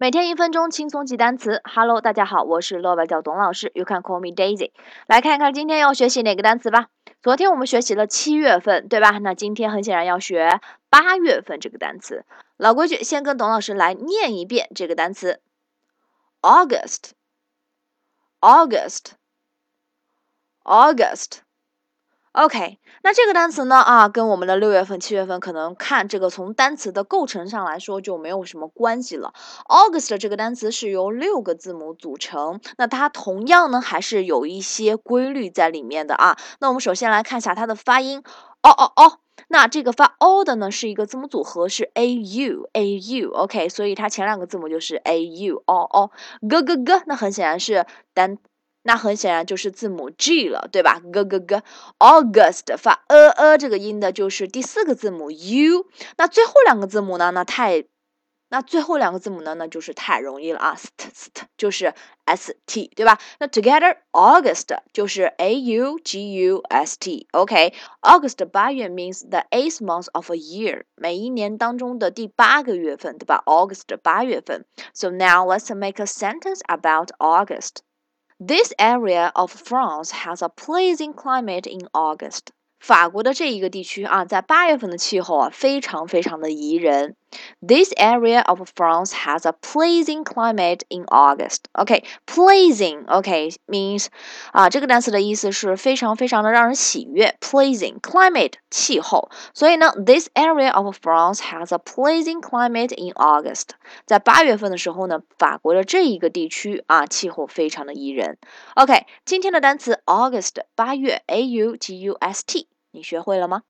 每天一分钟轻松记单词。Hello，大家好，我是乐外教董老师，You can call me Daisy。来看一看今天要学习哪个单词吧。昨天我们学习了七月份，对吧？那今天很显然要学八月份这个单词。老规矩，先跟董老师来念一遍这个单词：August，August，August。OK，那这个单词呢啊，跟我们的六月份、七月份可能看这个从单词的构成上来说就没有什么关系了。August 这个单词是由六个字母组成，那它同样呢还是有一些规律在里面的啊。那我们首先来看一下它的发音，哦哦哦，那这个发 O 的呢是一个字母组合是 A U A U，OK，所以它前两个字母就是 A U 哦哦，G G G，那很显然是单。那很显然就是字母 G 了，对吧？g g g August 发呃呃这个音的就是第四个字母 U。那最后两个字母呢？那太，那最后两个字母呢？那就是太容易了啊！st st 就是 S T，对吧？那 together August 就是 A U G U S T。OK，August 八月 means the eighth month of a year，每一年当中的第八个月份，对吧？August 八月份。So now let's make a sentence about August. This area of France has a pleasing climate in August. 法国的这一个地区啊，在八月份的气候啊，非常非常的宜人。 This area of France has a pleasing climate in August. OK, pleasing, OK means 啊，这个单词的意思是非常非常的让人喜悦。Pleasing climate 气候，所以呢，this area of France has a pleasing climate in August. 在八月份的时候呢，法国的这一个地区啊，气候非常的宜人。OK，今天的单词 August 八月 A U G U S T，你学会了吗？